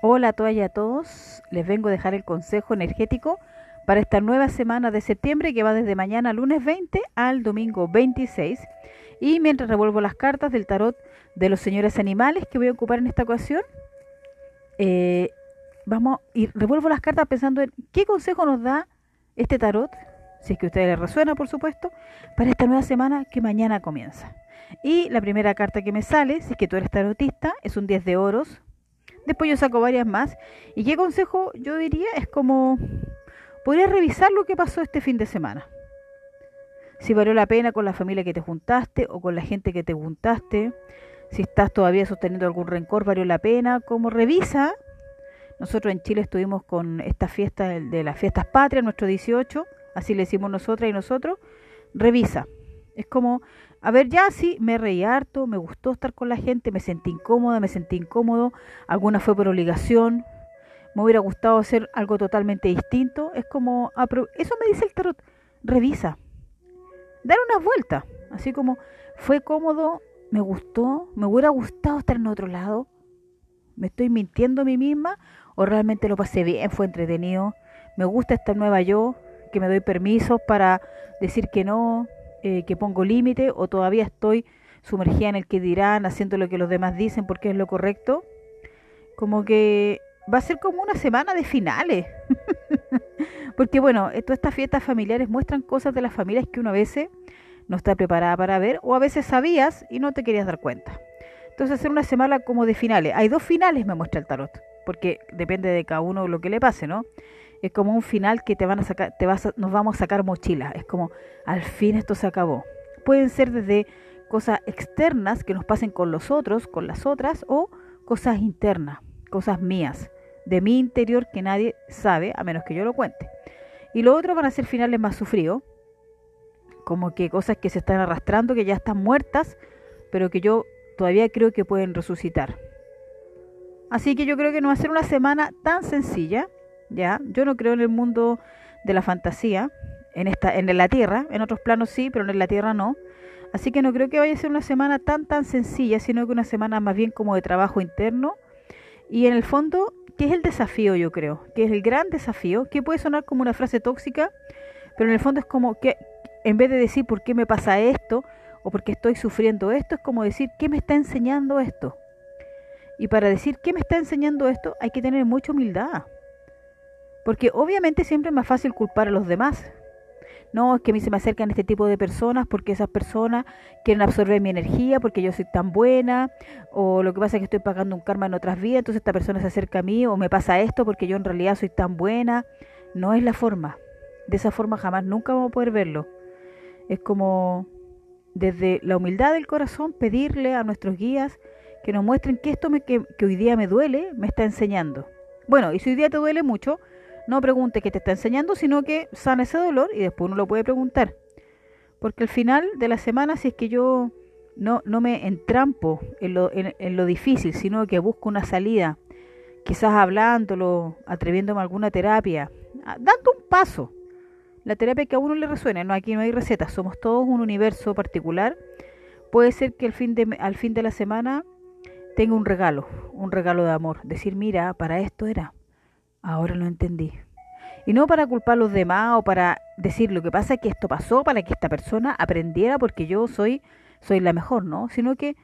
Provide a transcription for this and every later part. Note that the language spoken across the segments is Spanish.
Hola a todas y a todos, les vengo a dejar el consejo energético para esta nueva semana de septiembre que va desde mañana lunes 20 al domingo 26 y mientras revuelvo las cartas del tarot de los señores animales que voy a ocupar en esta ocasión, eh, vamos y revuelvo las cartas pensando en qué consejo nos da este tarot, si es que a ustedes les resuena por supuesto, para esta nueva semana que mañana comienza. Y la primera carta que me sale, si es que tú eres tarotista, es un 10 de oros, Después yo saco varias más. ¿Y qué consejo yo diría? Es como, podrías revisar lo que pasó este fin de semana. Si valió la pena con la familia que te juntaste o con la gente que te juntaste. Si estás todavía sosteniendo algún rencor, valió la pena. Como revisa. Nosotros en Chile estuvimos con esta fiesta de las fiestas patrias, nuestro 18. Así le decimos nosotras y nosotros. Revisa. Es como, a ver, ya sí, me reí harto, me gustó estar con la gente, me sentí incómoda, me sentí incómodo, alguna fue por obligación, me hubiera gustado hacer algo totalmente distinto. Es como, eso me dice el tarot, revisa, dar una vuelta, así como, fue cómodo, me gustó, me hubiera gustado estar en otro lado, me estoy mintiendo a mí misma o realmente lo pasé bien, fue entretenido, me gusta esta nueva yo, que me doy permisos para decir que no, eh, que pongo límite o todavía estoy sumergida en el que dirán, haciendo lo que los demás dicen porque es lo correcto. Como que va a ser como una semana de finales. porque bueno, todas estas fiestas familiares muestran cosas de las familias que uno a veces no está preparada para ver o a veces sabías y no te querías dar cuenta. Entonces hacer una semana como de finales. Hay dos finales, me muestra el tarot, porque depende de cada uno lo que le pase, ¿no? Es como un final que te van a sacar, te vas nos vamos a sacar mochila. Es como, al fin esto se acabó. Pueden ser desde cosas externas que nos pasen con los otros, con las otras, o cosas internas, cosas mías, de mi interior que nadie sabe, a menos que yo lo cuente. Y lo otro van a ser finales más sufridos, como que cosas que se están arrastrando, que ya están muertas, pero que yo todavía creo que pueden resucitar. Así que yo creo que no va a ser una semana tan sencilla, ¿ya? Yo no creo en el mundo de la fantasía, en, esta, en la Tierra, en otros planos sí, pero en la Tierra no. Así que no creo que vaya a ser una semana tan tan sencilla, sino que una semana más bien como de trabajo interno. Y en el fondo, ¿qué es el desafío yo creo? Que es el gran desafío, que puede sonar como una frase tóxica, pero en el fondo es como que en vez de decir por qué me pasa esto o por qué estoy sufriendo esto, es como decir qué me está enseñando esto. Y para decir qué me está enseñando esto hay que tener mucha humildad. Porque obviamente siempre es más fácil culpar a los demás. No, es que a mí se me acercan este tipo de personas porque esas personas quieren absorber mi energía porque yo soy tan buena, o lo que pasa es que estoy pagando un karma en otras vidas, entonces esta persona se acerca a mí, o me pasa esto porque yo en realidad soy tan buena. No es la forma. De esa forma jamás nunca vamos a poder verlo. Es como desde la humildad del corazón pedirle a nuestros guías que nos muestren que esto me, que, que hoy día me duele me está enseñando. Bueno, y si hoy día te duele mucho, no pregunte qué te está enseñando, sino que sana ese dolor y después uno lo puede preguntar. Porque al final de la semana, si es que yo no, no me entrampo en lo, en, lo difícil, sino que busco una salida, quizás hablándolo, atreviéndome a alguna terapia, dando un paso. La terapia que a uno le resuene, no aquí no hay recetas, somos todos un universo particular. Puede ser que fin de, al fin de la semana tenga un regalo, un regalo de amor. Decir, mira, para esto era. Ahora lo entendí. Y no para culpar a los demás o para decir lo que pasa es que esto pasó para que esta persona aprendiera porque yo soy, soy la mejor, ¿no? Sino que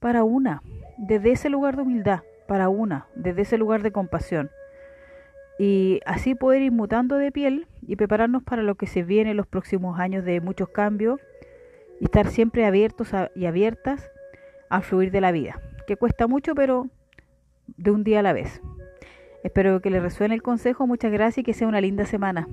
para una, desde ese lugar de humildad, para una, desde ese lugar de compasión. Y así poder ir mutando de piel y prepararnos para lo que se viene en los próximos años de muchos cambios y estar siempre abiertos y abiertas al fluir de la vida, que cuesta mucho, pero de un día a la vez. Espero que les resuene el consejo. Muchas gracias y que sea una linda semana.